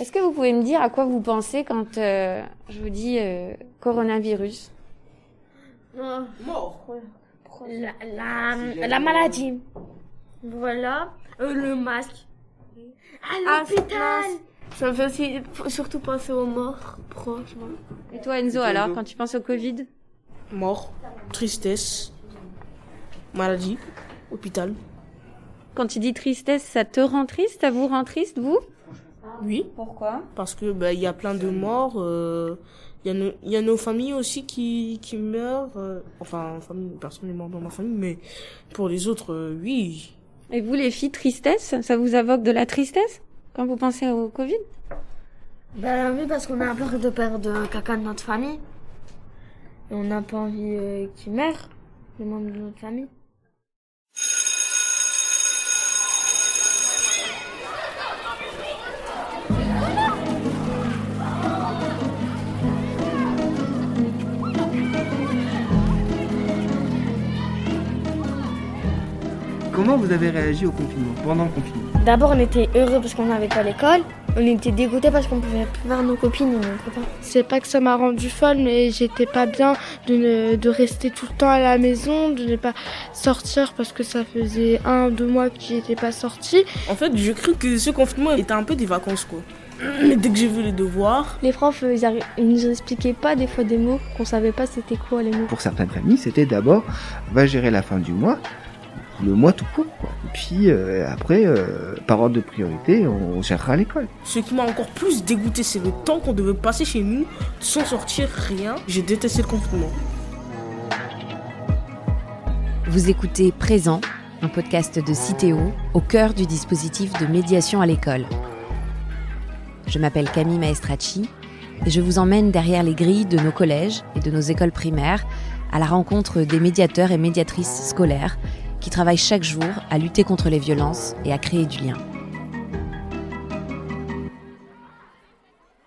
Est-ce que vous pouvez me dire à quoi vous pensez quand euh, je vous dis euh, coronavirus? Mort. La, la, la maladie. Voilà. Euh, le masque. À l'hôpital. Ça me fait aussi surtout penser aux morts franchement. Et toi Enzo alors, quand tu penses au Covid? Mort. Tristesse. Maladie. Hôpital. Quand tu dis tristesse, ça te rend triste? Ça vous rend triste, vous? Oui. Pourquoi? Parce que bah, il y a plein de morts. euh, Il y, a nos- il y a nos familles aussi qui, qui meurent. euh, enfin, en famille, personne n'est mort dans ma famille, mais pour les autres, euh, oui. Et vous les filles, tristesse? Ça vous invoque de la tristesse? Quand vous pensez au Covid? Ben oui, parce qu'on a peur de perdre quelqu'un de notre famille. Et on n'a pas envie euh, qu'il meure, les membres de notre famille. Comment vous avez réagi au confinement, pendant le confinement D'abord, on était heureux parce qu'on n'avait pas l'école. On était dégoûtés parce qu'on pouvait plus voir nos copines et nos copains. C'est pas que ça m'a rendu folle, mais j'étais pas bien de, ne- de rester tout le temps à la maison, de ne pas sortir parce que ça faisait un, deux mois que j'étais pas sortie. En fait, j'ai cru que ce confinement était un peu des vacances, quoi. Mais dès que j'ai vu les devoirs, Les profs, euh, ils, arri- ils nous expliquaient pas des fois des mots qu'on savait pas c'était quoi les mots. Pour certaines familles, c'était d'abord va gérer la fin du mois, le mois tout court. Quoi. Et puis euh, après, euh, par ordre de priorité, on, on gérera l'école. ce qui m'a encore plus dégoûté, c'est le temps qu'on devait passer chez nous sans sortir rien. J'ai détesté le confinement. Vous écoutez Présent, un podcast de Citéo au cœur du dispositif de médiation à l'école. Je m'appelle Camille Maestracci et je vous emmène derrière les grilles de nos collèges et de nos écoles primaires à la rencontre des médiateurs et médiatrices scolaires qui travaillent chaque jour à lutter contre les violences et à créer du lien.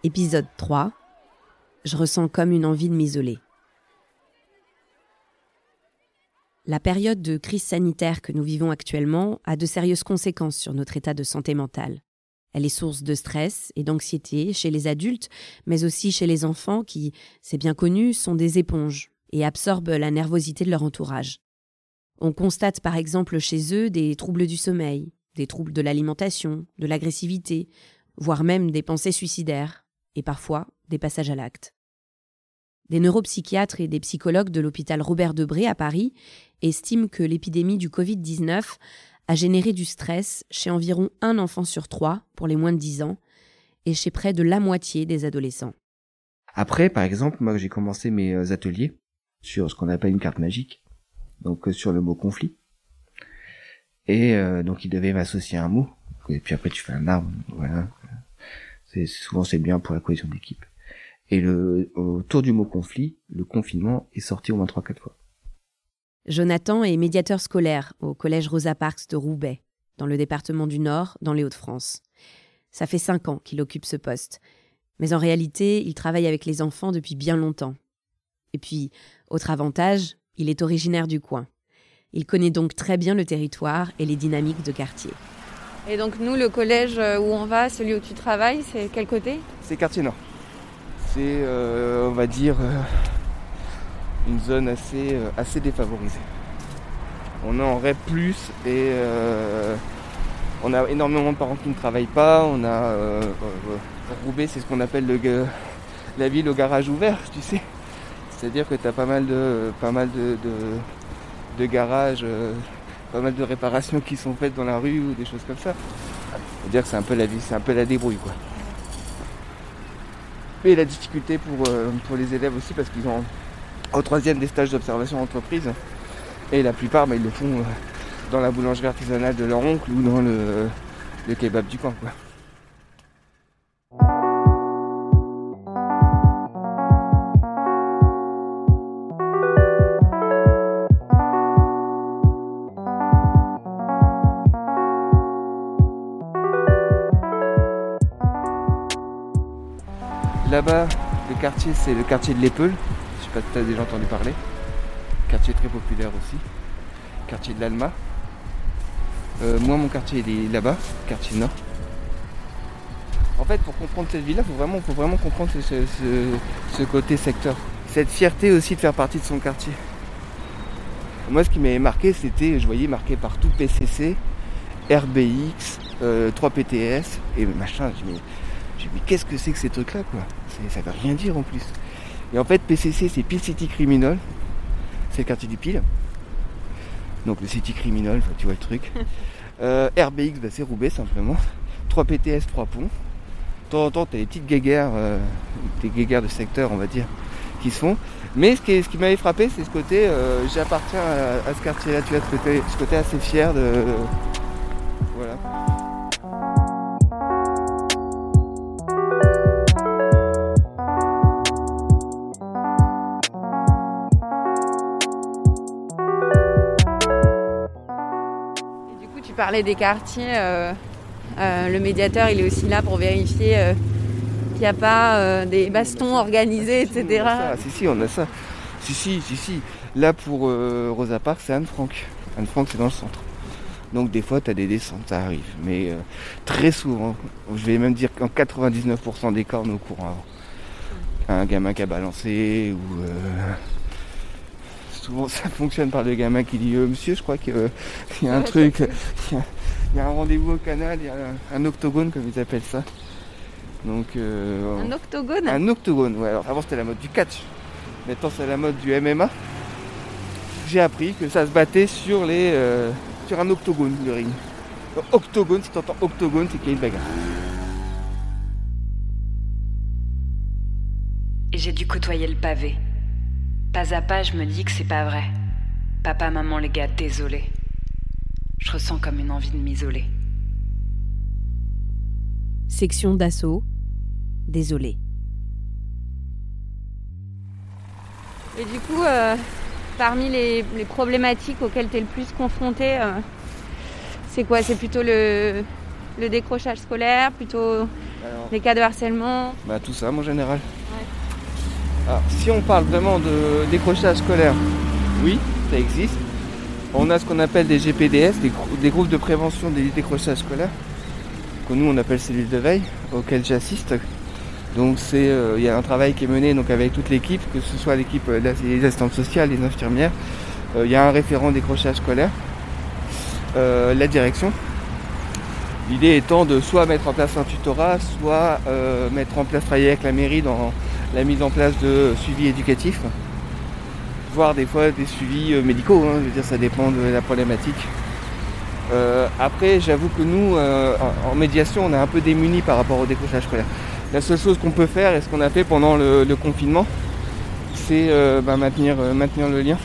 Épisode 3. Je ressens comme une envie de m'isoler. La période de crise sanitaire que nous vivons actuellement a de sérieuses conséquences sur notre état de santé mentale. Elle est source de stress et d'anxiété chez les adultes, mais aussi chez les enfants qui, c'est bien connu, sont des éponges et absorbent la nervosité de leur entourage. On constate par exemple chez eux des troubles du sommeil, des troubles de l'alimentation, de l'agressivité, voire même des pensées suicidaires, et parfois des passages à l'acte. Des neuropsychiatres et des psychologues de l'hôpital Robert Debré à Paris estiment que l'épidémie du Covid-19 a généré du stress chez environ un enfant sur trois pour les moins de 10 ans et chez près de la moitié des adolescents. Après, par exemple, moi j'ai commencé mes euh, ateliers sur ce qu'on appelle une carte magique, donc euh, sur le mot conflit. Et euh, donc il devait m'associer un mot. Et puis après tu fais un arbre, voilà. C'est souvent c'est bien pour la cohésion d'équipe. Et le autour du mot conflit, le confinement est sorti au moins trois quatre fois. Jonathan est médiateur scolaire au collège Rosa Parks de Roubaix, dans le département du Nord, dans les Hauts-de-France. Ça fait cinq ans qu'il occupe ce poste. Mais en réalité, il travaille avec les enfants depuis bien longtemps. Et puis, autre avantage, il est originaire du coin. Il connaît donc très bien le territoire et les dynamiques de quartier. Et donc nous, le collège euh, où on va, celui où tu travailles, c'est quel côté? C'est quartier nord. C'est, euh, on va dire, euh, une zone assez, euh, assez défavorisée. On est en REP+, et euh, on a énormément de parents qui ne travaillent pas. On a, euh, euh, Roubaix, c'est ce qu'on appelle le, la ville au garage ouvert, tu sais. C'est-à-dire que tu as pas mal de, pas mal de, garages, euh, pas mal de réparations qui sont faites dans la rue ou des choses comme ça. C'est-à-dire que c'est un peu la débrouille, quoi. Et la difficulté pour, euh, pour les élèves aussi parce qu'ils ont au troisième des stages d'observation entreprise et la plupart bah, ils le font euh, dans la boulangerie artisanale de leur oncle ou dans le, kebab du quoi. Là-bas, le quartier c'est le quartier de l'Épeule. Je sais pas si tu as déjà entendu parler. Quartier très populaire aussi. Quartier de l'Alma. Euh, moi mon quartier il est là-bas, quartier nord. En fait, pour comprendre cette ville-là, il faut vraiment, faut vraiment comprendre ce, côté secteur. Cette fierté aussi de faire partie de son quartier. Moi, ce qui m'avait marqué, c'était, je voyais marqué partout PCC, RBX, euh, 3PTS et machin. Mais qu'est-ce que c'est que ces trucs-là, quoi Ça veut rien dire en plus. Et en fait, PCC, c'est Peel City Criminal. C'est le quartier du Peel. Donc le City Criminal, tu vois le truc. Euh, RBX, bah, c'est Roubaix simplement. 3 PTS, 3 ponts. De temps en temps, t'as des petites guéguerres, euh, des guéguerres de secteur, on va dire, qui se font. Mais ce qui, ce qui m'avait frappé, c'est ce côté, euh, j'appartiens à, à ce quartier-là, tu vois, ce côté, ce côté assez fier de. voilà. Tu parlais des quartiers. euh, euh, le médiateur, il est aussi là pour vérifier euh, qu'il n'y a pas des bastons organisés, si, etc. on. Si, si, on a ça. Si, si, si, si. Là, pour Rosa Parks, c'est Anne-Franck. Anne-Franck, c'est dans le centre. Donc, des fois, tu as des descentes, ça arrive. Mais euh, très souvent, je vais même dire qu'en 99% des cas, on est au courant avant. Un gamin qui a balancé, ou. euh, Souvent, ça fonctionne par le gamin qui dit euh, Monsieur, je crois qu'il y a un truc. Il y a, il y a un rendez-vous au canal, il y a un, un octogone, comme ils appellent ça. Donc. euh, Un octogone? Un octogone, ouais. Alors avant c'était la mode du catch. Maintenant c'est la mode du MMA. J'ai appris que ça se battait sur les euh, sur un octogone le ring. Donc, octogone, si t'entends octogone, c'est qu'il y a une bagarre. Et j'ai dû côtoyer le pavé. Pas à pas, je me dis que c'est pas vrai. Papa, maman, les gars, désolé. Je ressens comme une envie de m'isoler. Section d'assaut. Désolé. Et du coup, euh, parmi les, les problématiques auxquelles tu es le plus confronté, euh, c'est quoi? C'est plutôt le, le décrochage scolaire, plutôt Alors, les cas de harcèlement? Bah tout ça, en général. Alors, si on parle vraiment de décrochage scolaire, oui, ça existe. On a ce qu'on appelle des GPDS, des, grou- des groupes de prévention des décrochages scolaires, que nous on appelle cellules de veille, auxquelles j'assiste. Donc euh, il y a un travail qui est mené donc avec toute l'équipe, que ce soit l'équipe euh, la- les assistantes sociales, les infirmières. Euh, il y a un référent décrochage scolaire, euh, la direction. L'idée étant de soit mettre en place un tutorat, soit euh, mettre en place travailler avec la mairie dans la mise en place de suivi éducatif, voire des fois des suivis euh, médicaux. hein, je veux dire, ça dépend de la problématique. Euh, après, j'avoue que nous, euh, en, médiation, on est un peu démunis par rapport au décrochage scolaire. La seule chose qu'on peut faire, et ce qu'on a fait pendant le, confinement, c'est bah, maintenir, le lien.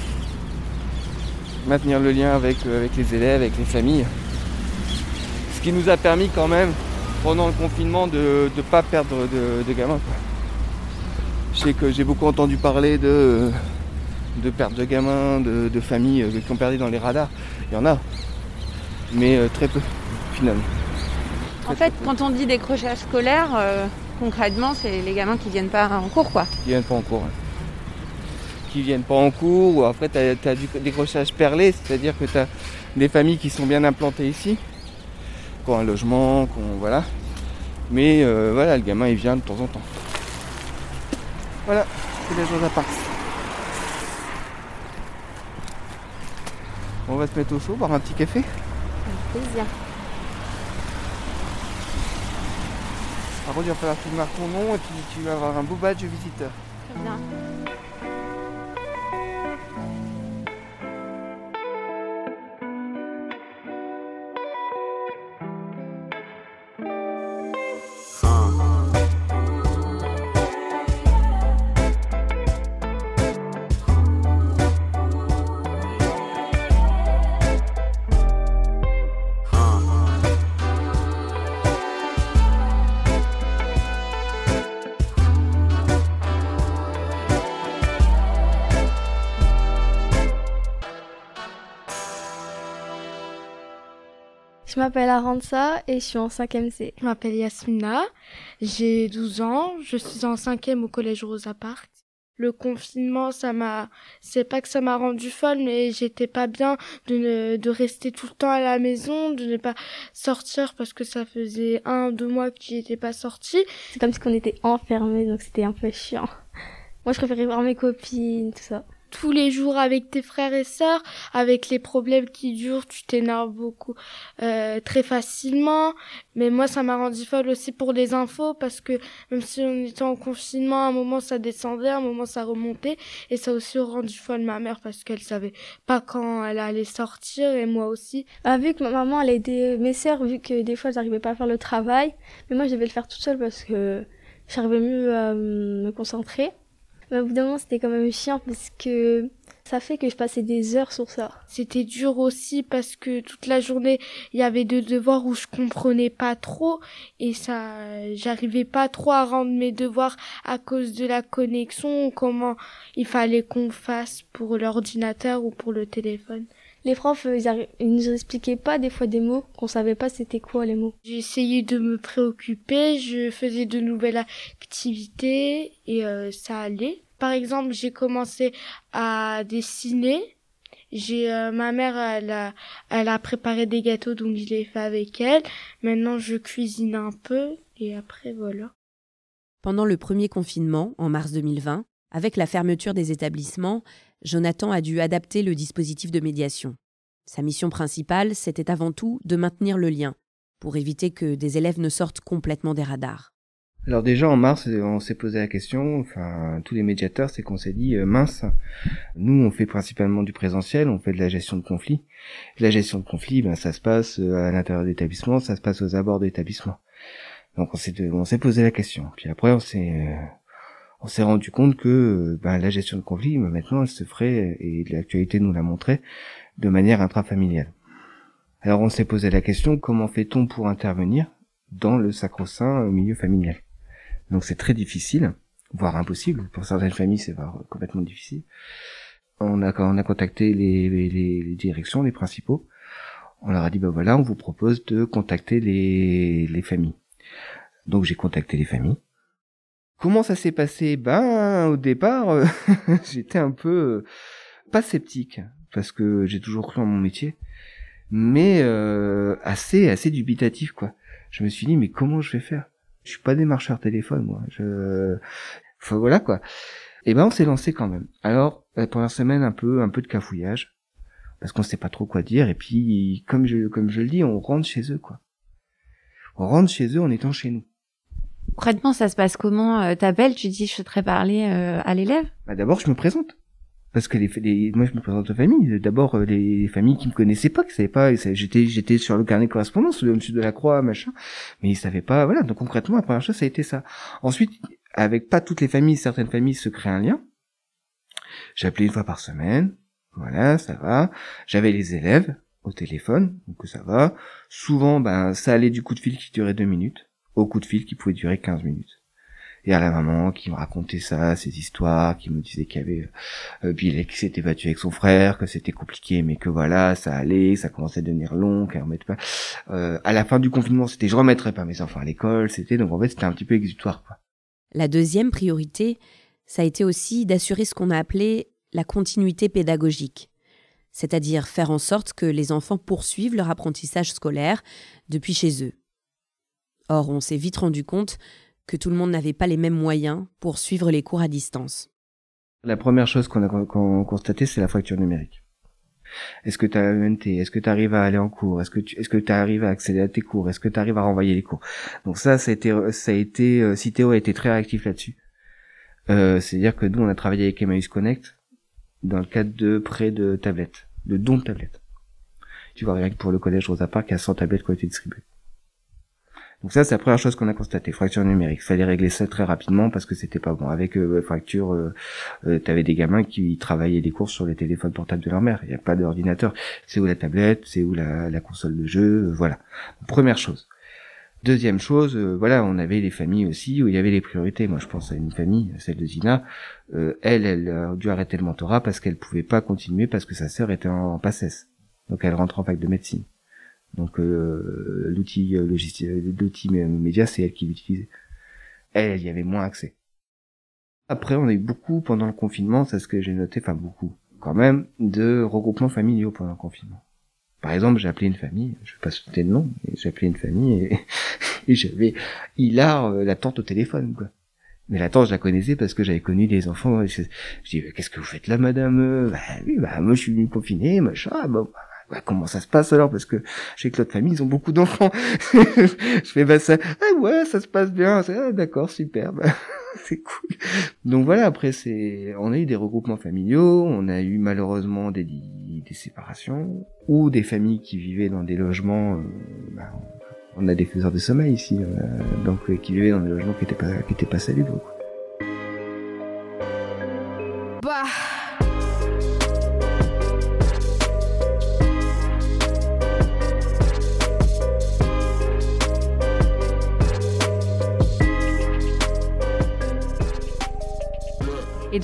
Maintenir le lien avec, les élèves, avec les familles. Ce qui nous a permis quand même, pendant le confinement, de ne pas perdre de, gamins. Je sais que j'ai beaucoup entendu parler de, de perte de gamins, de, de familles euh, qui ont perdu dans les radars. Il y en a, mais euh, très peu finalement. En fait, quand on dit décrochage scolaire, euh, concrètement, c'est les gamins qui viennent pas en cours, quoi. qui viennent pas en cours. ouais. Qui viennent pas en cours, ou après tu as, du décrochage perlé, c'est-à-dire que tu as des familles qui sont bien implantées ici, qui ont un logement, qui ont- voilà. Mais euh, voilà, le gamin il vient de temps en temps. Voilà, c'est la chose à part. On va se mettre au chaud, boire un petit café. Plaisir. Par contre, il va falloir que tu marques ton nom et puis tu vas avoir un beau badge visiteur. Très bien. Je m'appelle Aranza et je suis en 5e C. Je m'appelle Yasmina, j'ai 12 ans, je suis en 5e au collège Rosa Parks. Le confinement, ça m'a, c'est pas que ça m'a rendu folle, mais j'étais pas bien de ne, de rester tout le temps à la maison, de ne pas sortir parce que ça faisait un, deux mois que j'étais pas sortie. C'est comme si on était enfermés, donc c'était un peu chiant. Moi, je préférais voir mes copines, tout ça tous les jours avec tes frères et sœurs, avec les problèmes qui durent, tu t'énerves beaucoup euh, très facilement. Mais moi, ça m'a rendu folle aussi pour les infos parce que même si on était en confinement, à un moment ça descendait, à un moment ça remontait, et ça a aussi rendu folle ma mère parce qu'elle savait pas quand elle allait sortir et moi aussi. Ah, vu que ma maman elle aidait mes sœurs, vu que des fois j'arrivais pas à faire le travail, mais moi je devais le faire toute seule parce que j'arrivais mieux à me concentrer. Mais au bout d'un moment, c'était quand même chiant parce que ça fait que je passais des heures sur ça. C'était dur aussi parce que toute la journée, il y avait deux devoirs où je comprenais pas trop et ça, j'arrivais pas trop à rendre mes devoirs à cause de la connexion comment il fallait qu'on fasse pour l'ordinateur ou pour le téléphone. Les profs, ils, ils nous expliquaient pas des fois des mots qu'on savait pas c'était quoi les mots. J'ai essayé de me préoccuper, je faisais de nouvelles activités et euh, ça allait. Par exemple, j'ai commencé à dessiner. J'ai euh, ma mère, elle a, elle a préparé des gâteaux donc je l'ai fait avec elle. Maintenant, je cuisine un peu et après voilà. Pendant le premier confinement, en mars 2020, avec la fermeture des établissements, Jonathan a dû adapter le dispositif de médiation. Sa mission principale, c'était avant tout de maintenir le lien, pour éviter que des élèves ne sortent complètement des radars. Alors déjà en mars, on s'est posé la question, enfin tous les médiateurs, c'est qu'on s'est dit euh, mince, nous on fait principalement du présentiel, on fait de la gestion de conflits. La gestion de conflits, ben ça se passe euh, à l'intérieur d'établissements, ça se passe aux abords d'établissements. Donc on s'est on s'est posé la question. Puis après on s'est euh, on s'est rendu compte que ben, la gestion de conflits, ben, maintenant elle se ferait et l'actualité nous l'a montré de manière intrafamiliale. Alors on s'est posé la question comment fait-on pour intervenir dans le sacro-saint milieu familial? Donc c'est très difficile, voire impossible. Pour certaines familles, c'est complètement difficile. On a, on a contacté les, directions, les principaux. On leur a dit, ben voilà, on vous propose de contacter les familles. Donc j'ai contacté les familles. Comment ça s'est passé? Ben au départ, j'étais un peu euh, pas sceptique parce que j'ai toujours cru en mon métier, mais euh, assez assez dubitatif quoi. Je me suis dit mais comment je vais faire? Je suis pas démarcheur téléphone, moi. Je, voilà quoi. Et ben on s'est lancé quand même. Alors la première semaine un peu un peu de cafouillage parce qu'on sait pas trop quoi dire et puis comme je comme je le dis, on rentre chez eux quoi. On rentre chez eux en étant chez nous. Concrètement, ça se passe comment euh, T'appelles, tu dis je souhaiterais parler euh, à l'élève? Bah, D'abord, je me présente. Parce que les, les, moi je me présente aux familles. D'abord euh, les familles qui me connaissaient pas qui savaient pas j'étais j'étais sur le carnet de correspondance au-dessus de la croix machin. Mais ils savaient pas voilà. Donc concrètement la première chose ça a été ça. Ensuite avec pas toutes les familles certaines familles se créent un lien. J'appelais une fois par semaine. Voilà ça va. J'avais les élèves au téléphone donc ça va. Souvent ben ça allait du coup de fil qui durait deux minutes au coup de fil qui pouvait durer 15 minutes et à la maman qui me racontait ça, ces histoires, qui me disait qu'il y avait euh, qui s'était battu avec son frère, que c'était compliqué, mais que voilà, ça allait, ça commençait à devenir long, qu'elle remettait pas. Euh, à la fin du confinement, c'était je remettrai pas mes enfants à l'école, c'était donc en fait c'était un petit peu exutoire. Quoi. La deuxième priorité, ça a été aussi d'assurer ce qu'on a appelé la continuité pédagogique, c'est-à-dire faire en sorte que les enfants poursuivent leur apprentissage scolaire depuis chez eux. Or, on s'est vite rendu compte que tout le monde n'avait pas les mêmes moyens pour suivre les cours à distance. La première chose qu'on a constaté, c'est la fracture numérique. Est-ce que tu as ENT Est-ce que tu arrives à aller en cours? Est-ce que tu est-ce arrives à accéder à tes cours? Est-ce que tu arrives à renvoyer les cours? Donc ça, ça a été, ça a été, euh, très réactif là-dessus. Euh, C'est-à-dire que nous, on a travaillé avec Emmaüs Connect dans le cadre de prêt de tablettes, de dons de tablettes. Tu vois, rien que pour le collège Rosa Parks, il y a 100 tablettes qui ont été distribuées. Donc ça, c'est la première chose qu'on a constaté, fracture numérique. Fallait régler ça très rapidement parce que c'était pas bon. Avec euh, fracture, euh, euh, t'avais des gamins qui travaillaient des courses sur les téléphones portables de leur mère. Il n'y a pas d'ordinateur. C'est où la tablette, c'est où la, console de jeu, voilà. Première chose. Deuxième chose, voilà, on avait les familles aussi où il y avait les priorités. Moi, je pense à une famille, celle de Zina. elle, elle a dû arrêter le mentorat parce qu'elle pouvait pas continuer parce que sa sœur était en, en passesse. Donc elle rentre en fac de médecine. Donc euh, l'outil euh, logiciel, l'outil média, c'est elle qui l'utilisait. Elle, elle y avait moins accès. Après, on a eu beaucoup pendant le confinement, c'est ce que j'ai noté, enfin beaucoup, quand même, de regroupements familiaux pendant le confinement. Par exemple, j'ai appelé une famille, je vais pas citer de nom, mais j'ai appelé une famille et, et j'avais Hilar, euh, la tante au téléphone, quoi. Mais la tante, je la connaissais parce que j'avais connu des enfants. Je, dis, qu'est-ce que vous faites là, madame? Bah oui, bah moi je suis venu confiner, machin. Ah, bah, bah, comment ça se passe alors? Parce que chez l'autre famille, ils ont beaucoup d'enfants. je fais, bah ça, ah ouais, ça se passe bien. Ah, d'accord, super. C'est cool. Donc voilà, après, c'est, on a eu des regroupements familiaux, on a eu malheureusement des, des séparations, ou des familles qui vivaient dans des logements, euh, bah, on a des faiseurs de sommeil ici, euh, donc euh, qui vivaient dans des logements qui étaient pas, qui étaient pas salubres. Quoi.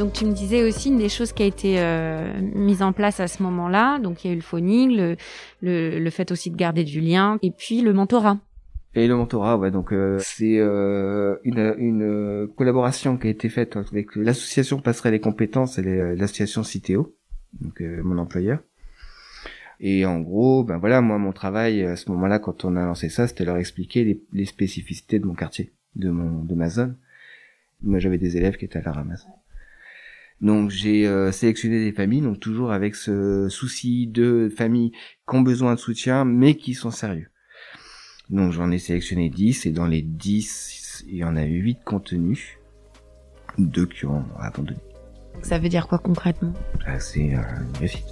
Donc tu me disais aussi une des choses qui a été euh, mise en place à ce moment-là, donc il y a eu le phoning, le, le, le fait aussi de garder du lien, et puis le mentorat. Et le mentorat, ouais, donc euh, c'est euh, une, une collaboration qui a été faite avec l'association Passerelle les compétences et l'association Citéo, donc euh, mon employeur. Et en gros, ben voilà, moi mon travail à ce moment-là, quand on a lancé ça, c'était leur expliquer les, les spécificités de mon quartier, de mon de ma zone. Moi j'avais des élèves qui étaient à la ramasse. Donc j'ai euh, sélectionné des familles, donc toujours avec ce souci de familles qui ont besoin de soutien, mais qui sont sérieux. Donc j'en ai sélectionné 10 et dans les 10, il y en a eu 8 contenus, deux qui ont abandonné. Ça veut dire quoi concrètement? Ah, c'est euh, une réussite.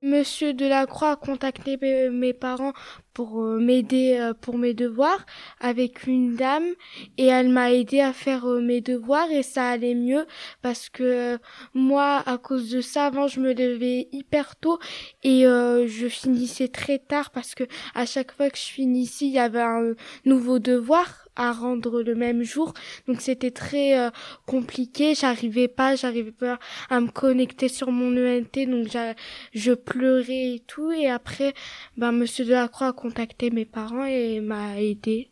Monsieur Delacroix a contacté mes, mes parents pour euh, m'aider euh, pour mes devoirs avec une dame. Et elle m'a aidé à faire euh, mes devoirs et ça allait mieux parce que moi à cause de ça avant je me levais hyper tôt et euh, je finissais très tard parce que à chaque fois que je finissais il y avait un nouveau devoir à rendre le même jour. Donc c'était très euh, compliqué. J'arrivais pas j'arrivais pas à me connecter sur mon ENT donc je pleurais et tout. Et après ben monsieur Delacroix a contacté mes parents et m'a aidé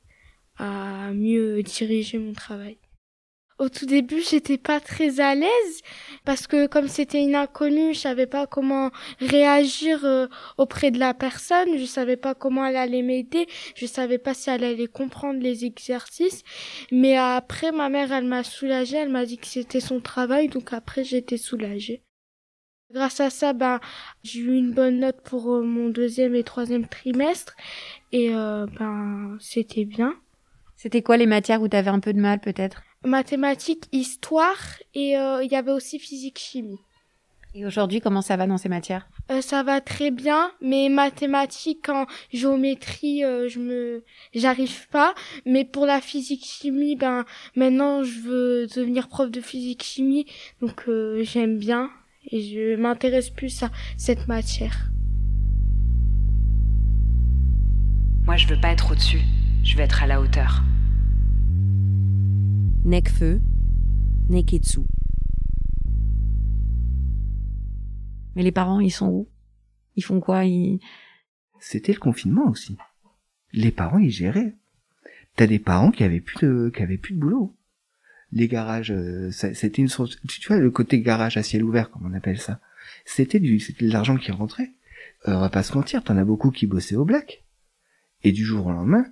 à mieux diriger mon travail. Au tout début, j'étais pas très à l'aise parce que comme c'était une inconnue, je savais pas comment réagir euh, auprès de la personne, je savais pas comment elle allait m'aider, je savais pas si elle allait comprendre les exercices, mais après ma mère, elle m'a soulagée, elle m'a dit que c'était son travail, donc après j'étais soulagée. Grâce à ça, ben, j'ai eu une bonne note pour euh, mon deuxième et troisième trimestre et euh, ben c'était bien. C'était quoi les matières où tu avais un peu de mal peut-être? Mathématiques, histoire et euh, il y avait aussi physique chimie. Et aujourd'hui, comment ça va dans ces matières? Euh, ça va très bien, mais mathématiques en géométrie, euh, je me, j'arrive pas. Mais pour la physique chimie, ben maintenant je veux devenir prof de physique chimie, donc euh, j'aime bien et je m'intéresse plus à cette matière. Moi, je veux pas être au-dessus, je veux être à la hauteur. Nekfeu, Neketsu. Mais les parents, ils sont où? Ils font quoi? Ils... C'était le confinement aussi. Les parents, ils géraient. T'as des parents qui avaient plus de, qui avaient plus de boulot. Les garages, euh, c'était une source, tu vois, le côté garage à ciel ouvert, comme on appelle ça. C'était du, c'était de l'argent qui rentrait. Euh, on va pas se mentir, t'en as beaucoup qui bossaient au black. Et du jour au lendemain,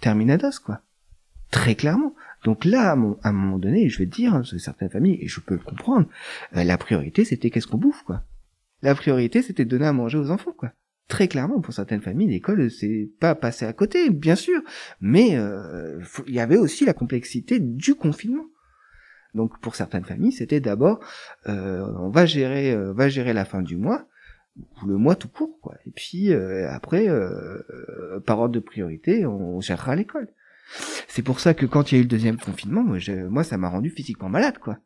terminados, quoi. Très clairement. Donc là, à, mon- un moment donné, je vais te dire, hein, certaines familles, et je peux le comprendre, euh, la priorité, c'était qu'est-ce qu'on bouffe, quoi. La priorité, c'était donner à manger aux enfants, quoi très clairement pour certaines familles l'école c'est pas passé à côté bien sûr mais euh, il y avait aussi la complexité du confinement donc pour certaines familles c'était d'abord euh, on va gérer euh, va gérer la fin du mois ou le mois tout court quoi. Et puis euh, après par ordre de priorité on gérera l'école. C'est pour ça que quand il y a eu le deuxième confinement moi, moi ça m'a rendu physiquement malade quoi.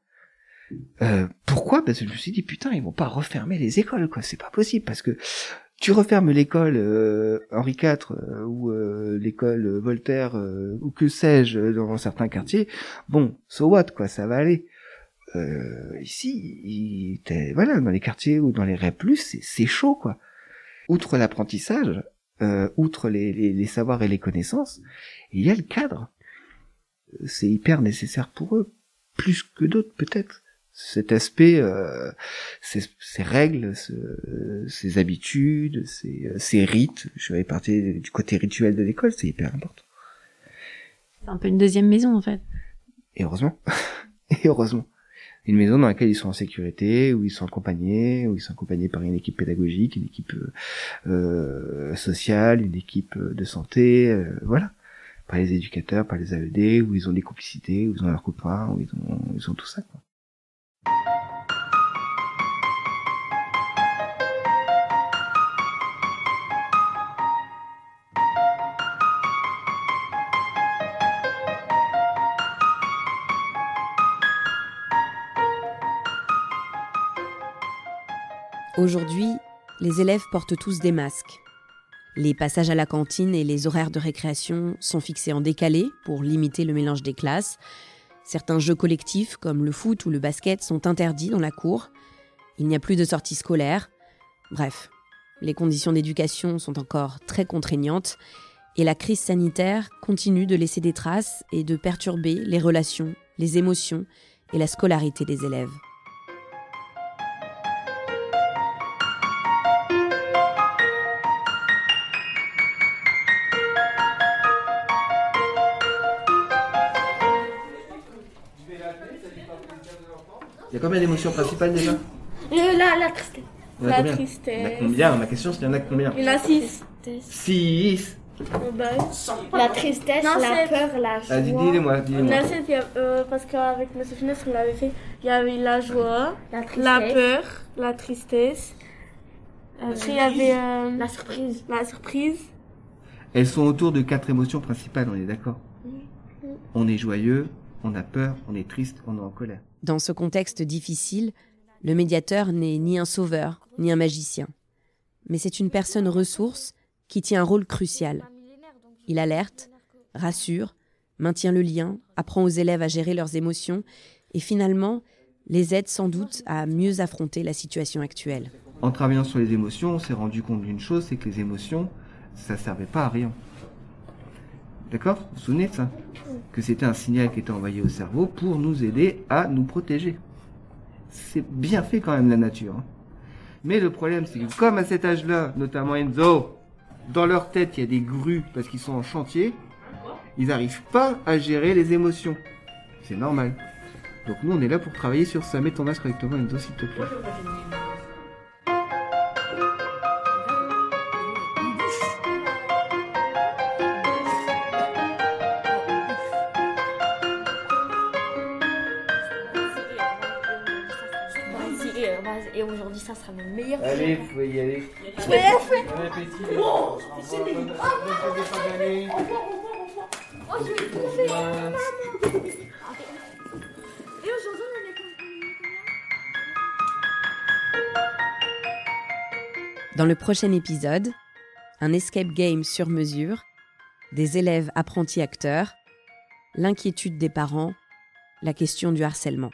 Pourquoi? Parce que je me suis dit putain ils vont pas refermer les écoles quoi, c'est pas possible parce que tu refermes l'école euh, Henri IV euh, ou euh, l'école Voltaire euh, ou que sais-je dans certains quartiers, bon, so what quoi, ça va aller. Euh, ici, il, voilà, dans les quartiers ou dans les REP+, c'est chaud quoi. Outre l'apprentissage, euh, outre les, les, les savoirs et les connaissances, il y a le cadre. C'est hyper nécessaire pour eux, plus que d'autres peut-être. Cet aspect, euh, ces, ces règles, ce- ces habitudes, ces, euh, ces rites. Je vais partir du côté rituel de l'école, c'est hyper important. C'est un peu une deuxième maison en fait. Et heureusement. Et heureusement. Une maison dans laquelle ils sont en sécurité, où ils sont accompagnés, où ils sont accompagnés par une équipe pédagogique, une équipe euh, euh, sociale, une équipe euh, de santé, euh, voilà. Par les éducateurs, par les AED, où ils ont des complicités, où ils ont leurs copains, où ils ont, ils ont tout ça. Quoi. Aujourd'hui, les élèves portent tous des masques. Les passages à la cantine et les horaires de récréation sont fixés en décalé pour limiter le mélange des classes. Certains jeux collectifs, comme le foot ou le basket, sont interdits dans la cour. Il n'y a plus de sorties scolaires. Bref, les conditions d'éducation sont encore très contraignantes et la crise sanitaire continue de laisser des traces et de perturber les relations, les émotions et la scolarité des élèves. Il y a combien d'émotions principales déjà Le, la, la tristesse. Il y en a La combien tristesse. Il y en a combien Ma question c'est il y en a combien Il y en a six. 6 La tristesse, Non, la c'est- peur, la joie. Ah, dis-les-moi, en dis-les-moi. a- euh, parce qu'avec M. Finesse, on l'avait fait. Il y avait la joie, la tristesse. la peur, la tristesse. Après, il y avait euh, La surprise. la surprise. Elles sont autour de quatre émotions principales, on est d'accord On est joyeux, on a peur, on est triste, on est en colère. Dans ce contexte difficile, le médiateur n'est ni un sauveur, ni un magicien. Mais c'est une personne ressource qui tient un rôle crucial. Il alerte, rassure, maintient le lien, apprend aux élèves à gérer leurs émotions et finalement les aide sans doute à mieux affronter la situation actuelle. En travaillant sur les émotions, on s'est rendu compte d'une chose, c'est que les émotions, ça servait pas à rien. D'accord Vous vous souvenez de ça Que c'était un signal qui était envoyé au cerveau pour nous aider à nous protéger. C'est bien fait quand même la nature. hein. Mais le problème, c'est que comme à cet âge-là, notamment Enzo, dans leur tête, il y a des grues parce qu'ils sont en chantier, ils n'arrivent pas à gérer les émotions. C'est normal. Donc nous, on est là pour travailler sur ça. Mets ton masque correctement, Enzo, s'il te plaît. Et, aujourd'hui, ça sera mon meilleur. Allez, vous pouvez y aller. Mais elle fait- Bon appétit. les gens. Bonne fête de fin d'année. Oh, je vais tout faire. Et aujourd'hui, on est Dans le prochain épisode, un escape game sur mesure, des élèves apprentis acteurs, l'inquiétude des parents, la question du harcèlement.